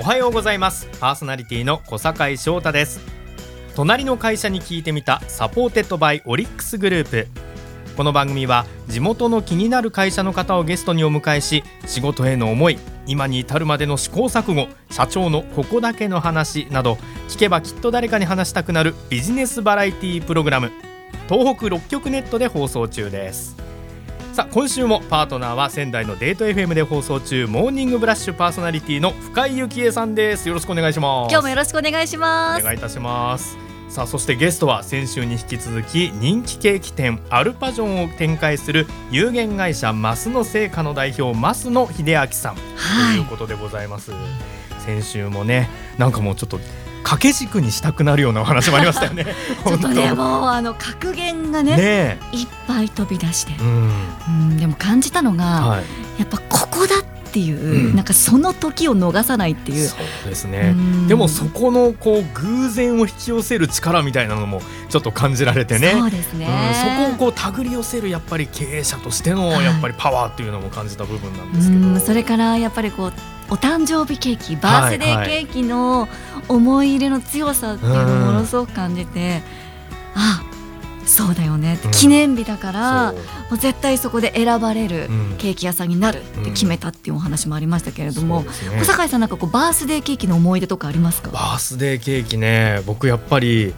おはようございます。パーソナリティの小坂井翔太です。隣の会社に聞いてみた supported by オリックスグループ。この番組は地元の気になる会社の方をゲストにお迎えし仕事への思い今に至るまでの試行錯誤社長のここだけの話など聞けばきっと誰かに話したくなるビジネスバラエティプログラム東北6局ネットで放送中です。さあ今週もパートナーは仙台のデート FM で放送中モーニングブラッシュパーソナリティの深井幸恵さんです。よろしくお願いします。今日もよろしくお願いします。お願いいたします。さあそしてゲストは先週に引き続き人気ケーキ店アルパジョンを展開する有限会社マスの製菓の代表増野秀明さん、はい、ということでございます。先週もねなんかもうちょっと掛け軸にしたくなるようなお話もありましたよね。ちょっとねもうあの格言がね、ね、いっぱい飛び出して、うん、うん、でも感じたのが、はい、やっぱここだっていう、うん、なんかその時を逃さないっていう。そうですね、でもそこのこう偶然を引き寄せる力みたいなのもちょっと感じられてね。そうですね、うん、そこをこう手繰り寄せるやっぱり経営者としてのやっぱりパワーっていうのも感じた部分なんですけど、はい、それからやっぱりこうお誕生日ケーキバースデーケーキの思い入れの強さっていうのをものすごく感じて、はいはい、あそうだよね、うん、記念日だからもう絶対そこで選ばれるケーキ屋さんになるって決めたっていうお話もありましたけれども、うんね、小坂井さんなんかこうバースデーケーキの思い出とかありますか？バースデーケーキね僕やっぱり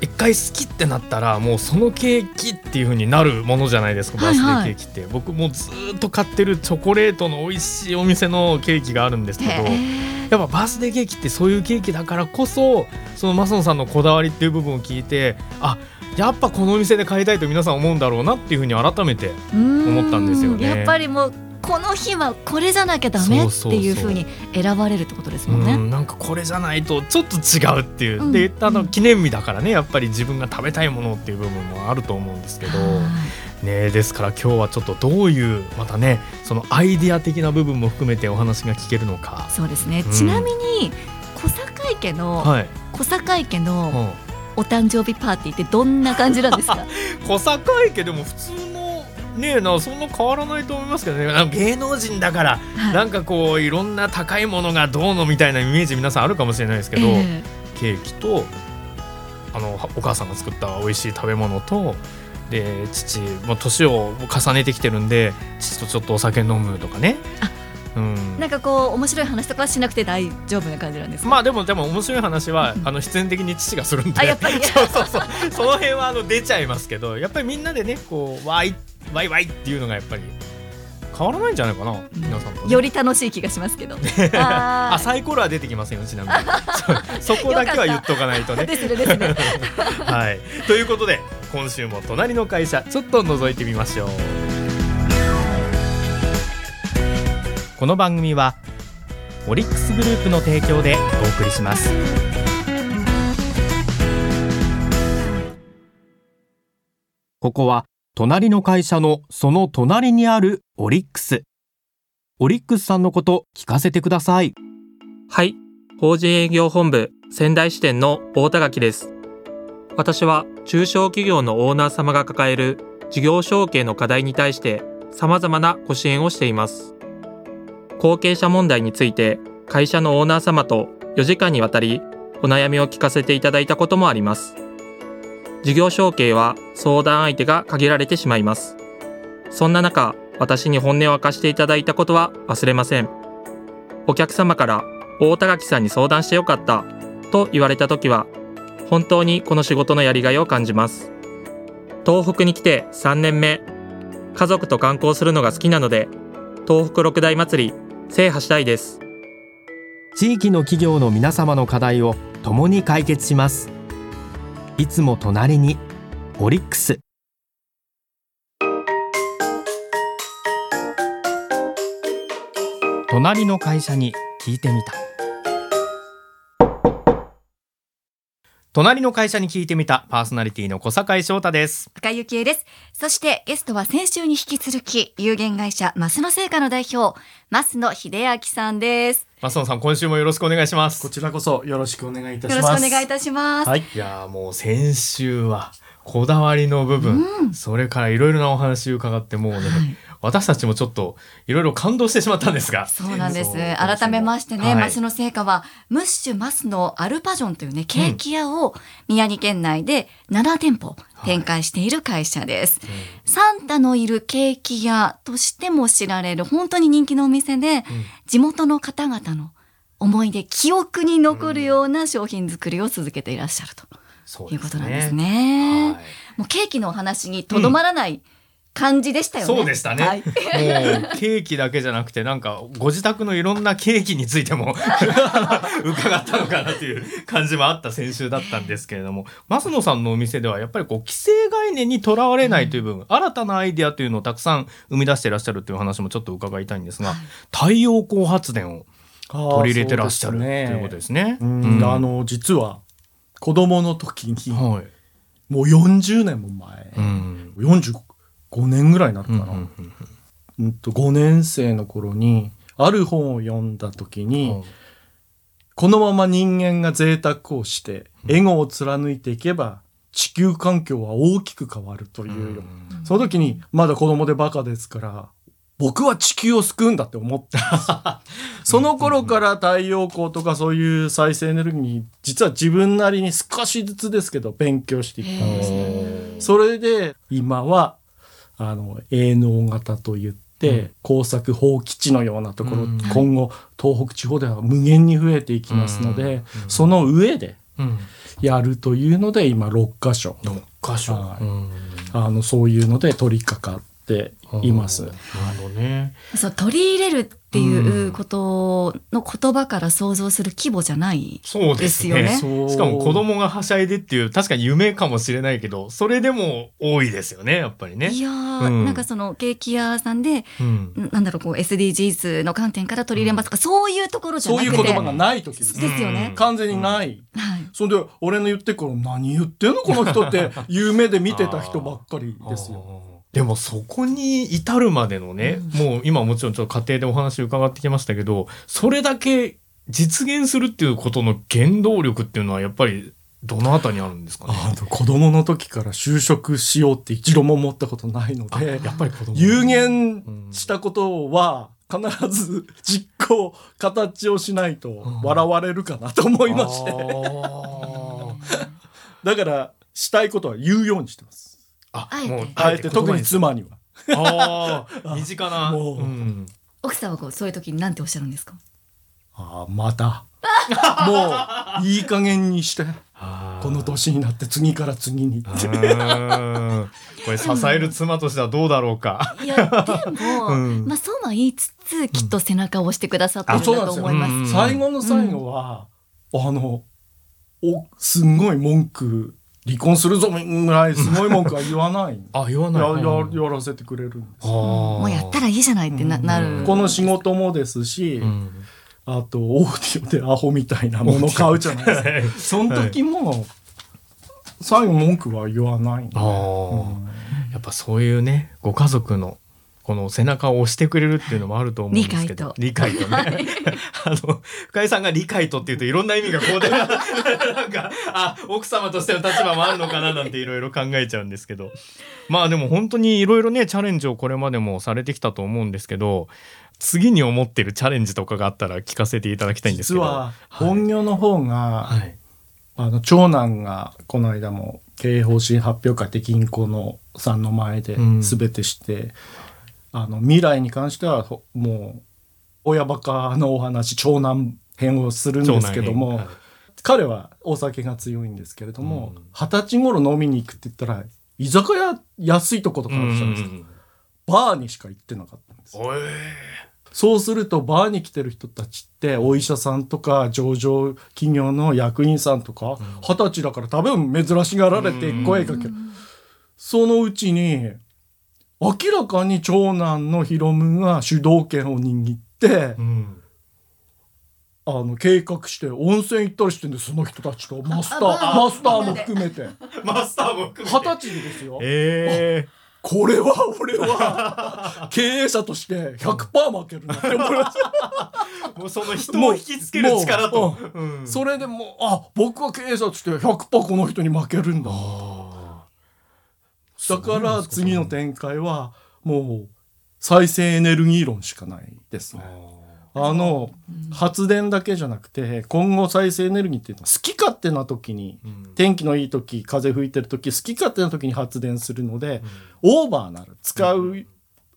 一回好きってなったらもうそのケーキっていう風になるものじゃないですか、バースデーケーキって、僕もずっと買ってるチョコレートの美味しいお店のケーキがあるんですけどやっぱバースデーケーキってそういうケーキだからこそそのマソンさんのこだわりっていう部分を聞いてあやっぱこのお店で買いたいと皆さん思うんだろうなっていうふうに改めて思ったんですよね。やっぱりもうこの日はこれじゃなきゃダメっていうふうに選ばれるってことですもんね。んなんかこれじゃないとちょっと違うっていう、うん、であの記念日だからねやっぱり自分が食べたいものっていう部分もあると思うんですけど。ね、ですから今日はちょっとどういうまたねそのアイディア的な部分も含めてお話が聞けるのか。そうですね、うん、ちなみに小坂井家の、はい、小坂井家のお誕生日パーティーってどんな感じなんですか？小坂井家でも普通ねえなそんな変わらないと思いますけどね。芸能人だから、はい、なんかこういろんな高いものがどうのみたいなイメージ皆さんあるかもしれないですけど、えー、ケーキとあのお母さんが作った美味しい食べ物とで父も年を重ねてきてるんで父とちょっとお酒飲むとかね。うん、なんかこう面白い話とかしなくて大丈夫な感じなんですまあでもでも面白い話はあの必然的に父がするんで。あやっぱり。そうそうそう。その辺はあの出ちゃいますけどやっぱりみんなでねこうわいワイワイっていうのがやっぱり変わらないんじゃないかな、皆さんと、ね、より楽しい気がしますけど。あサイコロは出てきませんよちなみに。そこだけは言っとかないとね。ですねですね。はい。ということで今週も隣の会社ちょっと覗いてみましょうこの番組はオリックスグループの提供でお送りしますここは隣の会社のその隣にあるオリックス。オリックスさんのこと聞かせてください。はい。法人営業本部仙台支店の大田垣です。私は中小企業のオーナー様が抱える事業承継の課題に対して様々なご支援をしています。後継者問題について会社のオーナー様と4時間にわたりお悩みを聞かせていただいたこともあります。事業承継は相談相手が限られてしまいます。そんな中、私に本音を明かしていただいたことは忘れません。お客様から大田垣さんに相談してよかったと言われた時は、本当にこの仕事のやりがいを感じます。東北に来て3年目、家族と観光するのが好きなので、東北六大祭り制覇したいです。地域の企業の皆様の課題を共に解決します。いつも隣にオリックス隣の会社に聞いてみた隣の会社に聞いてみたパーソナリティの小坂井翔太です。深井幸恵です。そしてゲストは先週に引き続き有限会社増野製菓の代表増野秀明さんです。マソンさん今週もよろしくお願いします。こちらこそよろしくお願いいたします。よろしくお願いいたします。はい。いやもう先週はこだわりの部分、うん、それからいろいろなお話伺ってもうね、はい、私たちもちょっといろいろ感動してしまったんですが。そうなんです。改めましてね、はい。マスの成果は、ムッシュマスのアルパジョンというね、ケーキ屋を宮城県内で7店舗展開している会社です。サンタのいるケーキ屋としても知られる本当に人気のお店で、地元の方々の思い出、記憶に残るような商品作りを続けていらっしゃるとそういうことなんですね。はい。もうケーキのお話にとどまらない感じでしたよね。そうでしたね。はいもうケーキだけじゃなくてなんかご自宅のいろんなケーキについても 伺ったのかなという感じもあった先週だったんですけれども増野さんのお店ではやっぱりこう既成概念にとらわれないという部分、新たなアイデアというのをたくさん生み出していらっしゃるという話もちょっと伺いたいんですが、太陽光発電を取り入れてらっしゃるということですね。うんうんあの実は子供の時にはい。もう40年も前、うん。45年ぐらいになるかな、うんうんうんと5年生の頃にある本を読んだ時に、うん。このまま人間が贅沢をしてエゴを貫いていけば地球環境は大きく変わるというよ、その時にまだ子供でバカですから僕は地球を救うんだって思って その頃から太陽光とかそういう再生エネルギーに実は自分なりに少しずつですけど勉強していったんですね。それで今はあの営農型といって、耕作放棄地のようなところ、うん。今後東北地方では無限に増えていきますので、その上でうん。やるというので今6箇所。六箇所。はい。うん。あのそういうので取り掛かっています。なるほどね。そう取り入れるっていうことの言葉から想像する規模じゃないそうでですよね。そうしかも子供がはしゃいでっていう確かに夢かもしれないけどそれでも多いですよねやっぱりね。いやー、うんなんかそのケーキ屋さんで、うんなんだろうこう SDGs の観点から取り入れますとか、そういうところじゃなくてそういう言葉がない時です。ですよね。完全にない。はい。それで俺の言ってから何言ってんのこの人って 夢で見てた人ばっかりですよ。でもそこに至るまでのね、もう今もちろんちょっと家庭でお話伺ってきましたけどそれだけ実現するっていうことの原動力っていうのはやっぱりどのあたりにあるんですかね？子供の時から就職しようって一度も思ったことないので、やっぱり子供有言したことは必ず実行、形をしないと笑われるかなと思いまして。だからしたいことは言うようにしてます。ああえて。もうあえて。特に妻には。ああ 身近な。もう。ん。奥さんはこうそういう時に何ておっしゃるんですか？ああ、また。もう、いい加減にして、この年になって次から次にこれ支える妻としてはどうだろうか。いやでも、うん。まあそうは言いつつきっと背中を押してくださってるんだと思います。うん最後の最後は、あの、お、すんごい文句、離婚するぞぐらいすごい文句は言わない。あ言わない。やややらせてくれるんです。もうやったらいいじゃないってな,、なる。この仕事もですし、うんあとオーディオでアホみたいなもの買うじゃないですか。その時も、最後文句は言わないんで。あーやっぱそういうねご家族のこの背中を押してくれるっていうのもあると思うんですけど。理解と。ね。あの深井さんが理解とっていうといろんな意味がこうで なんかあ奥様としての立場もあるのかななんていろいろ考えちゃうんですけど。まあでも本当にいろいろねチャレンジをこれまでもされてきたと思うんですけど次に思ってるチャレンジとかがあったら聞かせていただきたいんですけど。実は本業の方が、はい。あの長男がこの間も経営方針発表会って銀行のさんの前でうん。全てして、あの未来に関してはほもう親バカのお話長男編をするんですけども、長男編彼はお酒が強いんですけれどもうん。二十、歳頃飲みに行くって言ったら居酒屋安いとことかあるじゃないですか、うんバーにしか行ってなかったんですそうするとバーに来てる人たちってお医者さんとか上場企業の役員さんとか二十歳だから多分珍しがられて声かける。そのうちに明らかに長男のヒロムが主導権を握ってうん。あの計画して温泉行ったりしてんでその人たちとマスターあマスターも含めて。マスターも含二十歳でですよ。ええこれは俺は 経営者として100%負けるなって思いました。もうその人を引きつける力と。も。うん。それでもうあ僕は経営者として100%この人に負けるんだ。あだから次の展開はもう再生エネルギー論しかないですね。あの発電だけじゃなくて今後再生エネルギーっていうのは好き勝手な時にうん。天気のいい時風吹いてる時好き勝手な時に発電するので、オーバーなる使う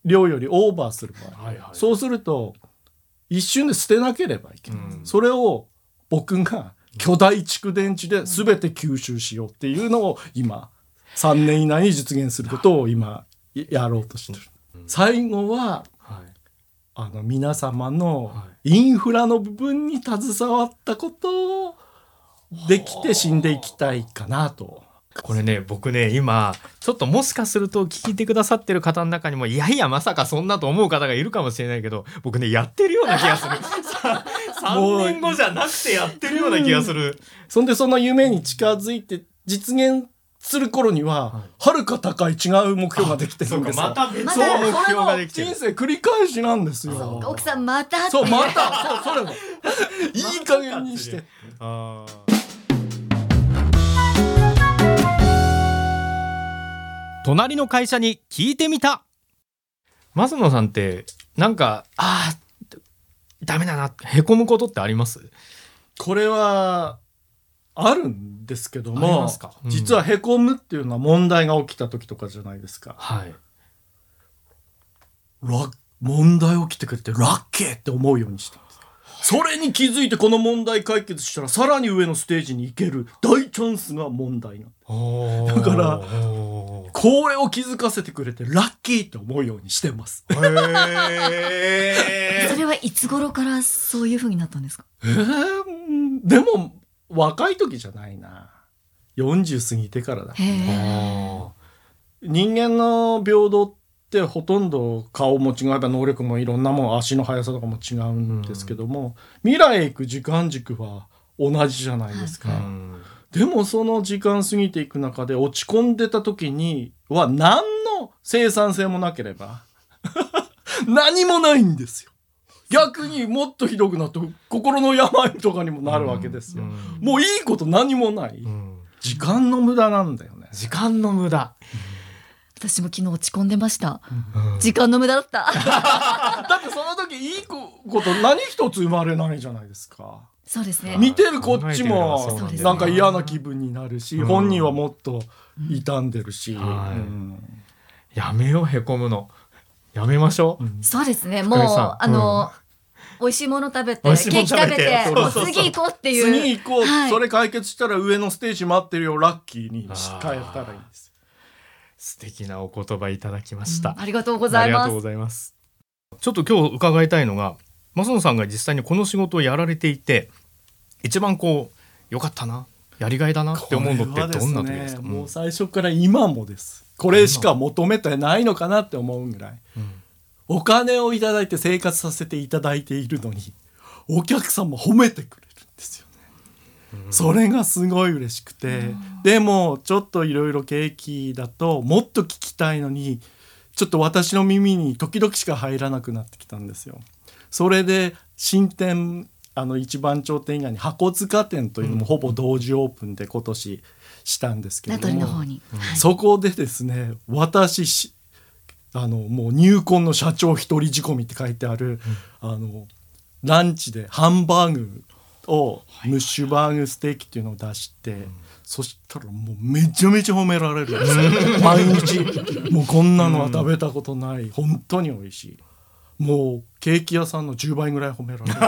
量よりオーバーする場合、はいはい。そうすると一瞬で捨てなければいけない、うん。それを僕が巨大蓄電池で全て吸収しようっていうのを今3年以内に実現することを今やろうとしてる。最後ははい。あの皆様のはインフラの部分に携わったことをできて死んでいきたいかなと。これね僕ね今ちょっともしかすると聞いてくださってる方の中にもいやいやまさかそんなと思う方がいるかもしれないけど僕ねやってるような気がする。さ3年後じゃなくてやってるような気がする。そんでその夢に近づいて実現する頃には、はるか高い違う目標ができてるそうんかですよ。また別の目標ができてる。人生繰り返しなんですよ。奥さんまたそう、また、そう、それも。いい加減にして。あー。隣の会社に聞いてみた。増野さんってなんかあーダメだなへこむことってあります？これは、あるんですけどもうん、実はへこむっていうのは問題が起きた時とかじゃないですか。はい。ラ問題起きてくれてラッキーって思うようにしたんです。それに気づいてこの問題解決したらさらに上のステージに行ける。大チャンスが問題なのだだからへこれを気づかせてくれてラッキーって思うようにしてます。それはいつ頃からそういう風になったんですか？えー、でも若い時じゃないな。40過ぎてからだ人間の平等ってほとんど顔も違えば能力もいろんなもん足の速さとかも違うんですけども、未来へ行く時間軸は同じじゃないですか、でもその時間過ぎていく中で落ち込んでた時には何の生産性もなければ 何もないんですよ逆にもっとひどくなって心の病とかにもなるわけですよ、もういいこと何もない、うん。時間の無駄なんだよね。時間の無駄。私も昨日落ち込んでました。うん。時間の無駄だった。だってその時いいこと何一つ生まれないじゃないですか。そうですね。見てるこっちもそうなんか嫌な気分になるし、うん本人はもっと傷んでるし。はい。うん。やめようへこむの。やめましょう、うんそうですね。もうあの、美味しいもの食べてケーキ食べててもう次行こうっていう。次行こう、はい。それ解決したら上のステージ待ってるよ。ラッキーに変えたらいいんです。素敵なお言葉いただきました、うんありがとうございます。ありがとうございますちょっと今日伺いたいのが増野さんが実際にこの仕事をやられていて一番こう良かったなやりがいだなって思うのってどんな時ですか？これはもう最初から今もです。これしか求めてないのかなって思うぐらい。うんお金をいただいて生活させていただいているのにお客さんも褒めてくれるんですよね、それがすごい嬉しくて、でもちょっといろいろ景気だともっと聞きたいのにちょっと私の耳に時々しか入らなくなってきたんですよ。それで新店あの一番頂点以外に箱塚店というのもほぼ同時オープンで今年したんですけれ名ども、取の方に、はい。そこでですね私しあのもう入魂の社長一人仕込みって書いてある、あのランチでハンバーグをムッシュバーグステーキっていうのを出して、そしたらもうめちゃめちゃ褒められるんですよ。毎日。もうこんなのは食べたことない、本当に美味しいもうケーキ屋さんの10倍ぐらい褒められる。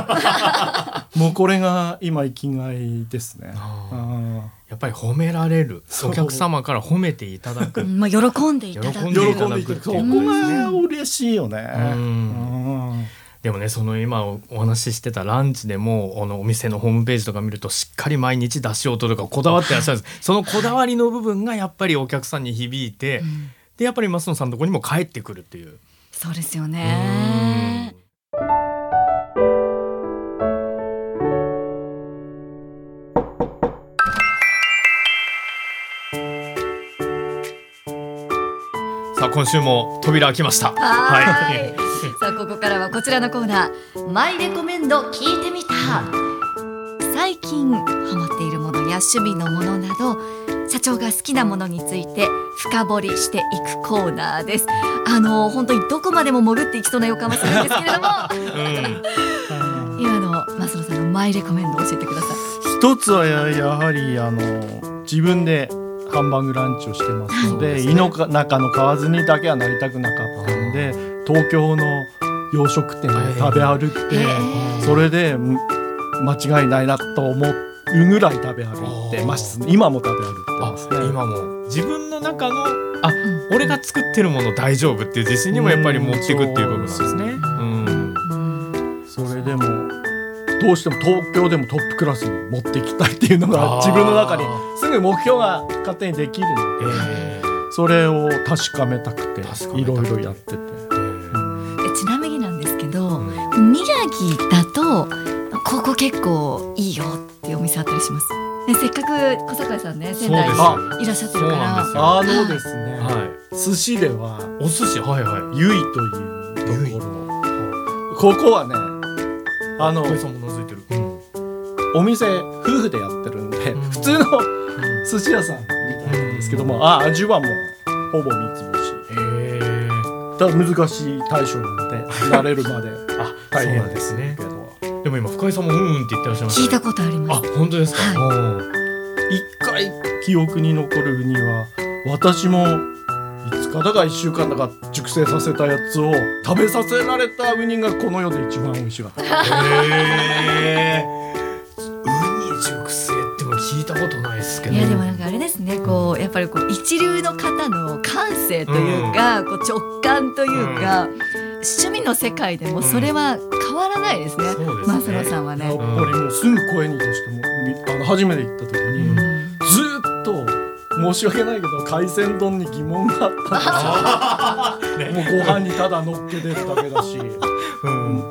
もうこれが今生きがいですね。やっぱり褒められる。お客様から褒めていただく。うんまあ、喜んでいただく。喜ん喜でいただくそこが嬉しいよね。でもねその今おお話ししてたランチでもあのお店のホームページとか見るとしっかり毎日出しを取るかこだわってらっしゃるんです。そのこだわりの部分がやっぱりお客さんに響いて、うんでやっぱり増野さんのところにも帰ってくるっていう。そうですよね。さあ今週も扉開きました。はーい。さあここからはこちらのコーナー。マイレコメンド聞いてみた。最近ハマっているものや趣味のものなど社長が好きなものについて深掘りしていくコーナーです。あの本当にどこまでも潜っていきそうな予感はするんですけれども。うん。今の増野さんのマイレコメンド教えてください。一つはややはりあの自分でハンバーグランチをしてますので,、はい。そうですね胃の中の買わずにだけはなりたくなかったので東京の洋食店で食べ歩いて、へー。それでん間違いないなと思うぐらい食べ歩いてます今も食べ歩いてあますね。今も。自分の中のあ俺が作ってるもの大丈夫っていう自信にもやっぱり持っていくっていう部分なんですね。うん。うん。それでもどうしても東京でもトップクラスに持っていきたいっていうのが自分の中にすぐ目標が勝手にできるので、えそれを確かめたくていろいろやってて。ーでちなみになんですけど、うん。宮城だとここ結構いいよっていうお店あったりします。ねせっかく小坂井さんね仙台にいらっしゃってるかそうなんらですよ。あのですね、は寿司ではお寿司はいはい。ゆいというところここはねあのお店夫婦でやってるんで、うん。普通の寿司屋さんみたいなんですけども、あ味はもうほぼ三つ星。へえ。ただ難しい対処なので慣れるまで。あ大変そうなんですねも今深井さんもうんうんって言ってらっしゃいましたね。聞いたことありまあす。本当ですか？はうん一回記憶に残るウニは私もいつかだか1週間だか熟成させたやつを食べさせられたウニがこの世で一番美味しかった。へえ。ウニ熟成っても聞いたことないですけど。いやでもなんかあれですねこうやっぱりこう一流の方の感性というか、こう直感というか、趣味の世界でもそれは変わらないですね。そうですね。マスロさんはね。やっぱりもうすぐ声に出してもみあの初めて行った時に、うん。ずーっと申し訳ないけど海鮮丼に疑問があったんですよ。もうご飯にただ乗っけてるだけだし。うん。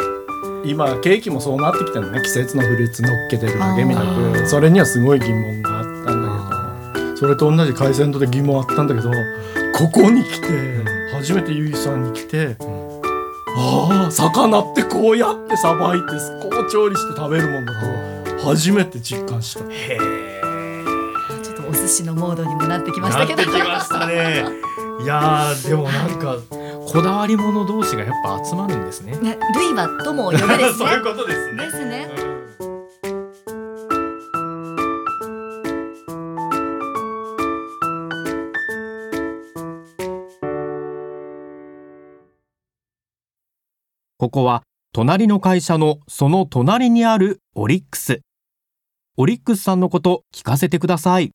今ケーキもそうなってきてるのね。季節のフルーツ乗っけてるだけみたいな。それにはすごい疑問があったんだけど。それと同じ海鮮丼で疑問あったんだけどここに来て初めてゆいさんに来てああ魚ってこうやってさばいてこう調理して食べるもんだと初めて実感した。へえ。ちょっとお寿司のモードにもなってきましなってたけど。きましたね。いやーでもなんかこだわり者同士がやっぱ集まるんですね。ね、ルイはとも呼べです そうねいう。ことですね。ですね。ここは隣の会社のその隣にあるオリックス。オリックスさんのこと聞かせてください。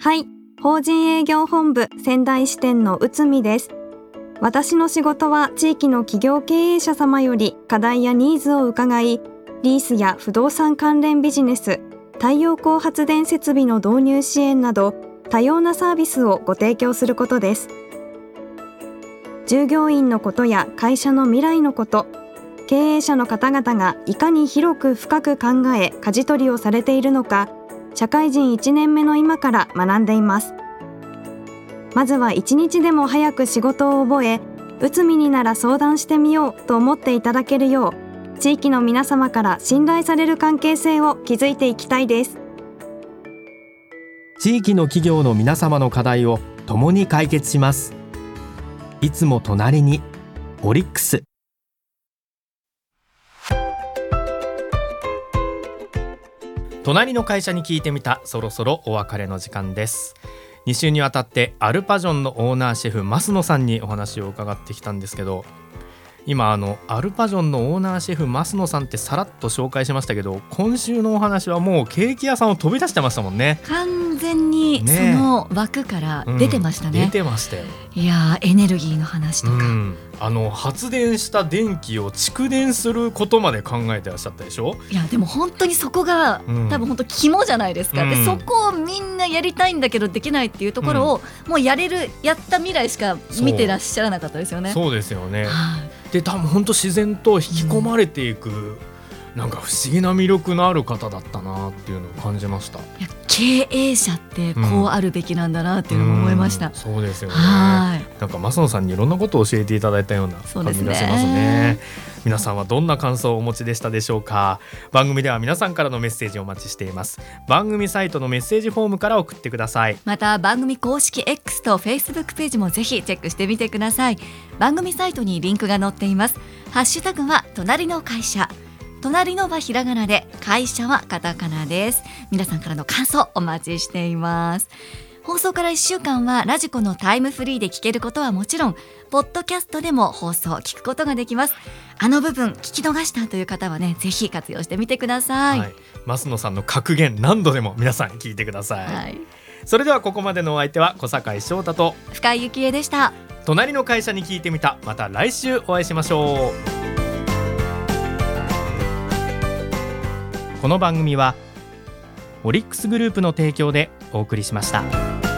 はい、法人営業本部仙台支店の内海です。私の仕事は地域の企業経営者様より課題やニーズを伺い、リースや不動産関連ビジネス、太陽光発電設備の導入支援など多様なサービスをご提供することです。従業員のことや会社の未来のこと、経営者の方々がいかに広く深く考え舵取りをされているのか、社会人1年目の今から学んでいますまずは一日でも早く仕事を覚え内海になら相談してみようと思っていただけるよう地域の皆様から信頼される関係性を築いていきたいです地域の企業の皆様の課題を共に解決します。いつも隣にオリックス。隣の会社に聞いてみたそろそろお別れの時間です2週にわたってアルパジョンのオーナーシェフ増野さんにお話を伺ってきたんですけど今あのアルパジョンのオーナーシェフ増野さんってさらっと紹介しましたけど今週のお話はもうケーキ屋さんを飛び出してましたもんね。完全にそねの枠から出てましたね。出てましたよ、いやーエネルギーの話とか。うん、あの発電した電気を蓄電することまで考えてらっしゃったでしょ、いやでも本当にそこが、うん。多分本当肝じゃないですか、うん。でそこをみんなやりたいんだけどできないっていうところを、もうやれるやった未来しか見てらっしゃらなかったですよね。そうですよね。はいで多分本当自然と引き込まれていくなんか不思議な魅力のある方だったなっていうのを感じました。経営者ってこうあるべきなんだなっていうのも思いました。うんそうですよね。はい。なんか増野さんにいろんなことを教えていただいたような感じがしますね。皆さんはどんな感想をお持ちでしたでしょうか？番組では皆さんからのメッセージをお待ちしています。番組サイトのメッセージフォームから送ってください。また番組公式 X と Facebook ページもぜひチェックしてみてください番組サイトにリンクが載っていますハッシュタグは隣の会社隣のはひらがなで会社はカタカナです皆さんからの感想お待ちしています放送から1週間はラジコのタイムフリーで聞けることはもちろんポッドキャストでも放送を聞くことができますあの部分聞き逃したという方はねぜひ活用してみてください、はい。増野さんの格言何度でも皆さん聞いてください。はい、それではここまでのお相手は小坂井翔太と深井幸恵でした隣の会社に聞いてみた。また来週お会いしましょう。この番組はオリックスグループの提供でお送りしました。